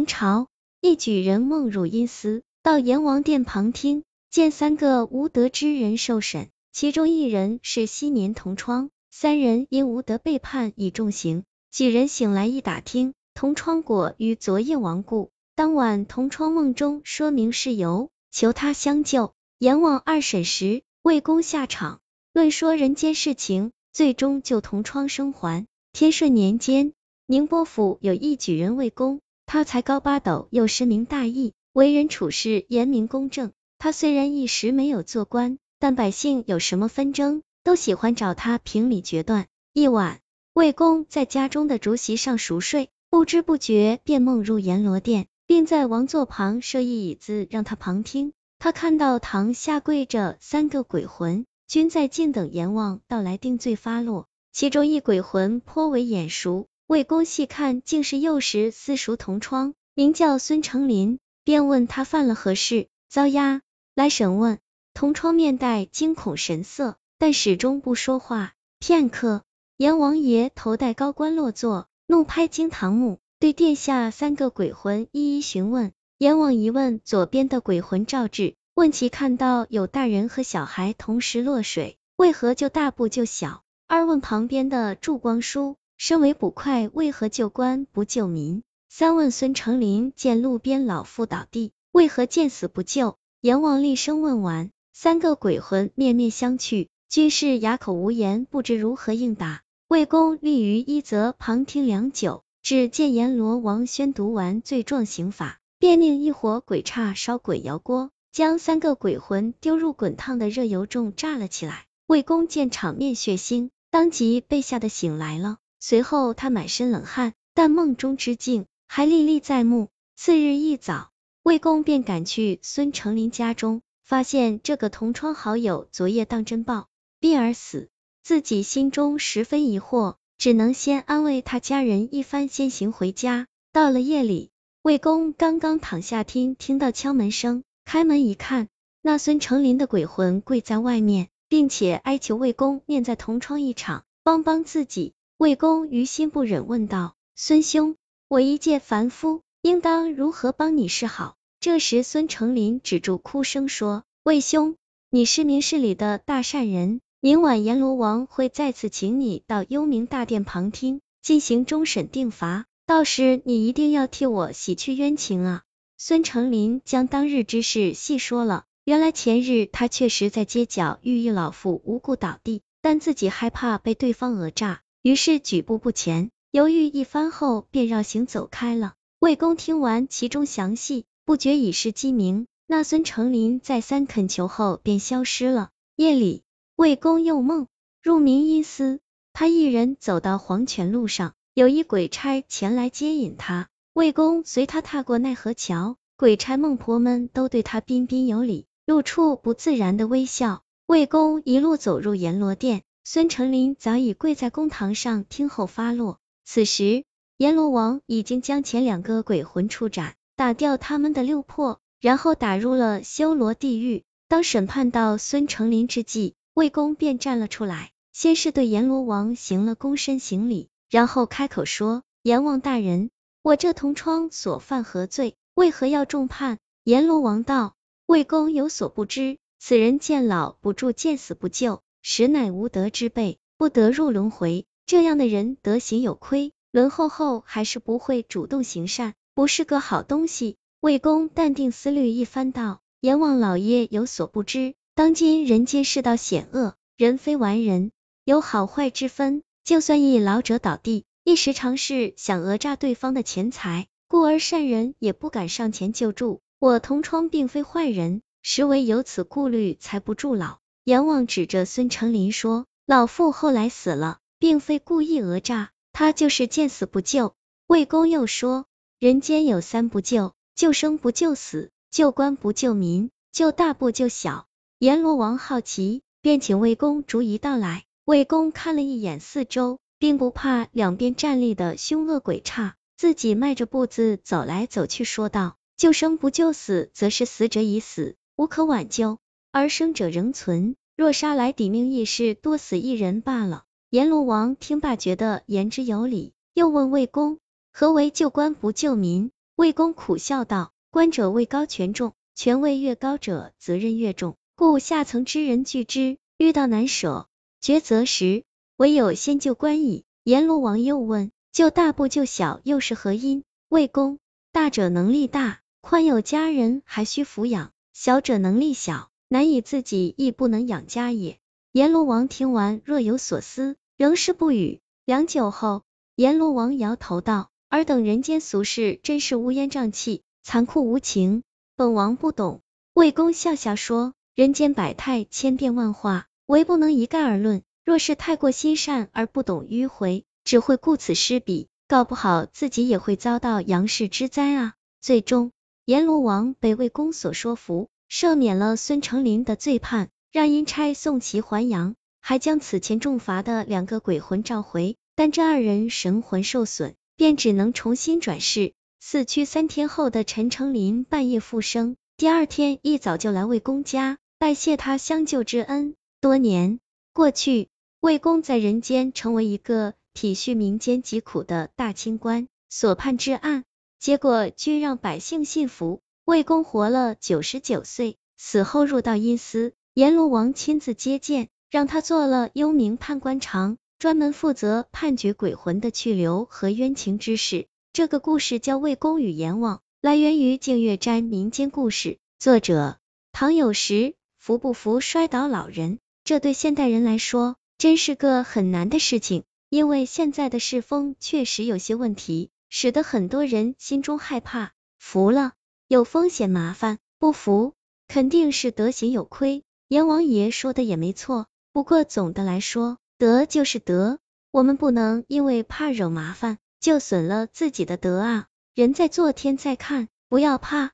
明朝一举人梦入阴司，到阎王殿旁听，见三个无德之人受审，其中一人是昔年同窗，三人因无德被判以重刑。几人醒来一打听，同窗果于昨夜亡故。当晚同窗梦中说明事由，求他相救。阎王二审时，魏公下场论说人间事情，最终救同窗生还。天顺年间，宁波府有一举人魏公，他才高八斗，又深明大义，为人处事严明公正。他虽然一时没有做官，但百姓有什么纷争，都喜欢找他评理决断。一晚。魏公在家中的竹席上熟睡，不知不觉便梦入阎罗殿，并在王座旁设一椅子让他旁听。他看到堂下跪着三个鬼魂，均在静等阎王到来定罪发落。其中一鬼魂颇为眼熟，魏公细看竟是幼时私塾同窗，名叫孙成林，便问他犯了何事，遭押来审问。同窗面带惊恐神色，但始终不说话。片刻。阎王爷头戴高冠落座，怒拍惊堂木，对殿下三个鬼魂一一询问。阎王一问左边的鬼魂赵志，问其看到有大人和小孩同时落水，为何就大不救小？二问旁边的祝光叔，身为捕快，为何救官不救民？三问孙成林见路边老妇倒地，为何见死不救？阎王厉声问完，三个鬼魂面面相觑，均是哑口无言，不知如何应答。魏公立于一则旁听良久，只见阎罗王宣读完罪状刑法，便令一伙鬼差烧鬼窑锅，将三个鬼魂丢入滚烫的热油中炸了起来。魏公见场面血腥，当即被吓得醒来了。随后他满身冷汗，但梦中之境还历历在目。次日一早，魏公便赶去孙成林家中，发现这个同窗好友昨夜当真暴毙而死。自己心中十分疑惑，只能先安慰他家人一番，先行回家。到了夜里，魏公刚刚躺下听，听到敲门声，开门一看，那孙成林的鬼魂跪在外面，并且哀求魏公念在同窗一场，帮帮自己。魏公于心不忍，问道：“孙兄，我一介凡夫，应当如何帮你是好？”这时，孙成林止住哭声，说：“魏兄，你是明事理的大善人。”明晚阎罗王会再次请你到幽冥大殿旁听，进行终审定罚，到时你一定要替我洗去冤情啊！孙成林将当日之事细说了，原来前日他确实在街角遇一老妇无故倒地，但自己害怕被对方讹诈，于是举步不前，犹豫一番后便绕行走开了。魏公听完其中详细，不觉已是鸡鸣。那孙成林再三恳求后便消失了。夜里。魏公又梦入明阴司，他一人走到黄泉路上，有一鬼差前来接引他。魏公随他踏过奈何桥，鬼差孟婆们都对他彬彬有礼，露出不自然的微笑。魏公一路走入阎罗殿，孙成林早已跪在公堂上听候发落。此时阎罗王已经将前两个鬼魂处斩，打掉他们的六魄，然后打入了修罗地狱。当审判到孙成林之际，魏公便站了出来，先是对阎罗王行了躬身行礼，然后开口说：“阎王大人，我这同窗所犯何罪？为何要重判？”阎罗王道：“魏公有所不知，此人见老不助，见死不救，实乃无德之辈，不得入轮回。这样的人德行有亏，轮后后还是不会主动行善，不是个好东西。”魏公淡定思虑一番道：“阎王老爷有所不知。”当今人间世道险恶，人非完人，有好坏之分。就算一老者倒地，一时尝试想讹诈对方的钱财，故而善人也不敢上前救助。我同窗并非坏人，实为有此顾虑才不助老。阎王指着孙成林说：“老妇后来死了，并非故意讹诈，他就是见死不救。”魏公又说：“人间有三不救：救生不救死，救官不救民，救大不救小。”阎罗王好奇，便请魏公逐一道来。魏公看了一眼四周，并不怕两边站立的凶恶鬼差，自己迈着步子走来走去，说道：“救生不救死，则是死者已死，无可挽救；而生者仍存，若杀来抵命，亦是多死一人罢了。”阎罗王听罢，觉得言之有理，又问魏公：“何为救官不救民？”魏公苦笑道：“官者位高权重，权位越高者责任越重，故下层之人惧之，遇到难舍抉择时，唯有先救官矣。”阎罗王又问：“救大不救小，又是何因？”魏公：“大者能力大，宽有家人，还需抚养；小者能力小，难以自己，亦不能养家也。”阎罗王听完，若有所思，仍是不语。良久后，阎罗王摇头道：“尔等人间俗事，真是乌烟瘴气，残酷无情，本王不懂。”魏公笑笑说：“人间百态，千变万化，唯不能一概而论。”若是太过心善而不懂迂回，只会顾此失彼，搞不好自己也会遭到杨氏之灾啊！最终，阎罗王被魏公所说服，赦免了孙成林的罪判，让阴差送其还阳，还将此前重罚的两个鬼魂召回，但这二人神魂受损，便只能重新转世。死去三天后的陈成林半夜复生，第二天一早就来魏公家拜谢他相救之恩。多年过去。魏公在人间成为一个体恤民间疾苦的大清官，所判之案，结果均让百姓信服。魏公活了九十九岁，死后入到阴司，阎罗王亲自接见，让他做了幽冥判官长，专门负责判决鬼魂的去留和冤情之事。这个故事叫《魏公与阎王》，来源于净月斋民间故事，作者唐有时。服不服摔倒老人？这对现代人来说。真是个很难的事情，因为现在的世风确实有些问题，使得很多人心中害怕。服了有风险麻烦，不服肯定是德行有亏。阎王爷说的也没错，不过总的来说，德就是德，我们不能因为怕惹麻烦就损了自己的德啊。人在做天在看，不要怕，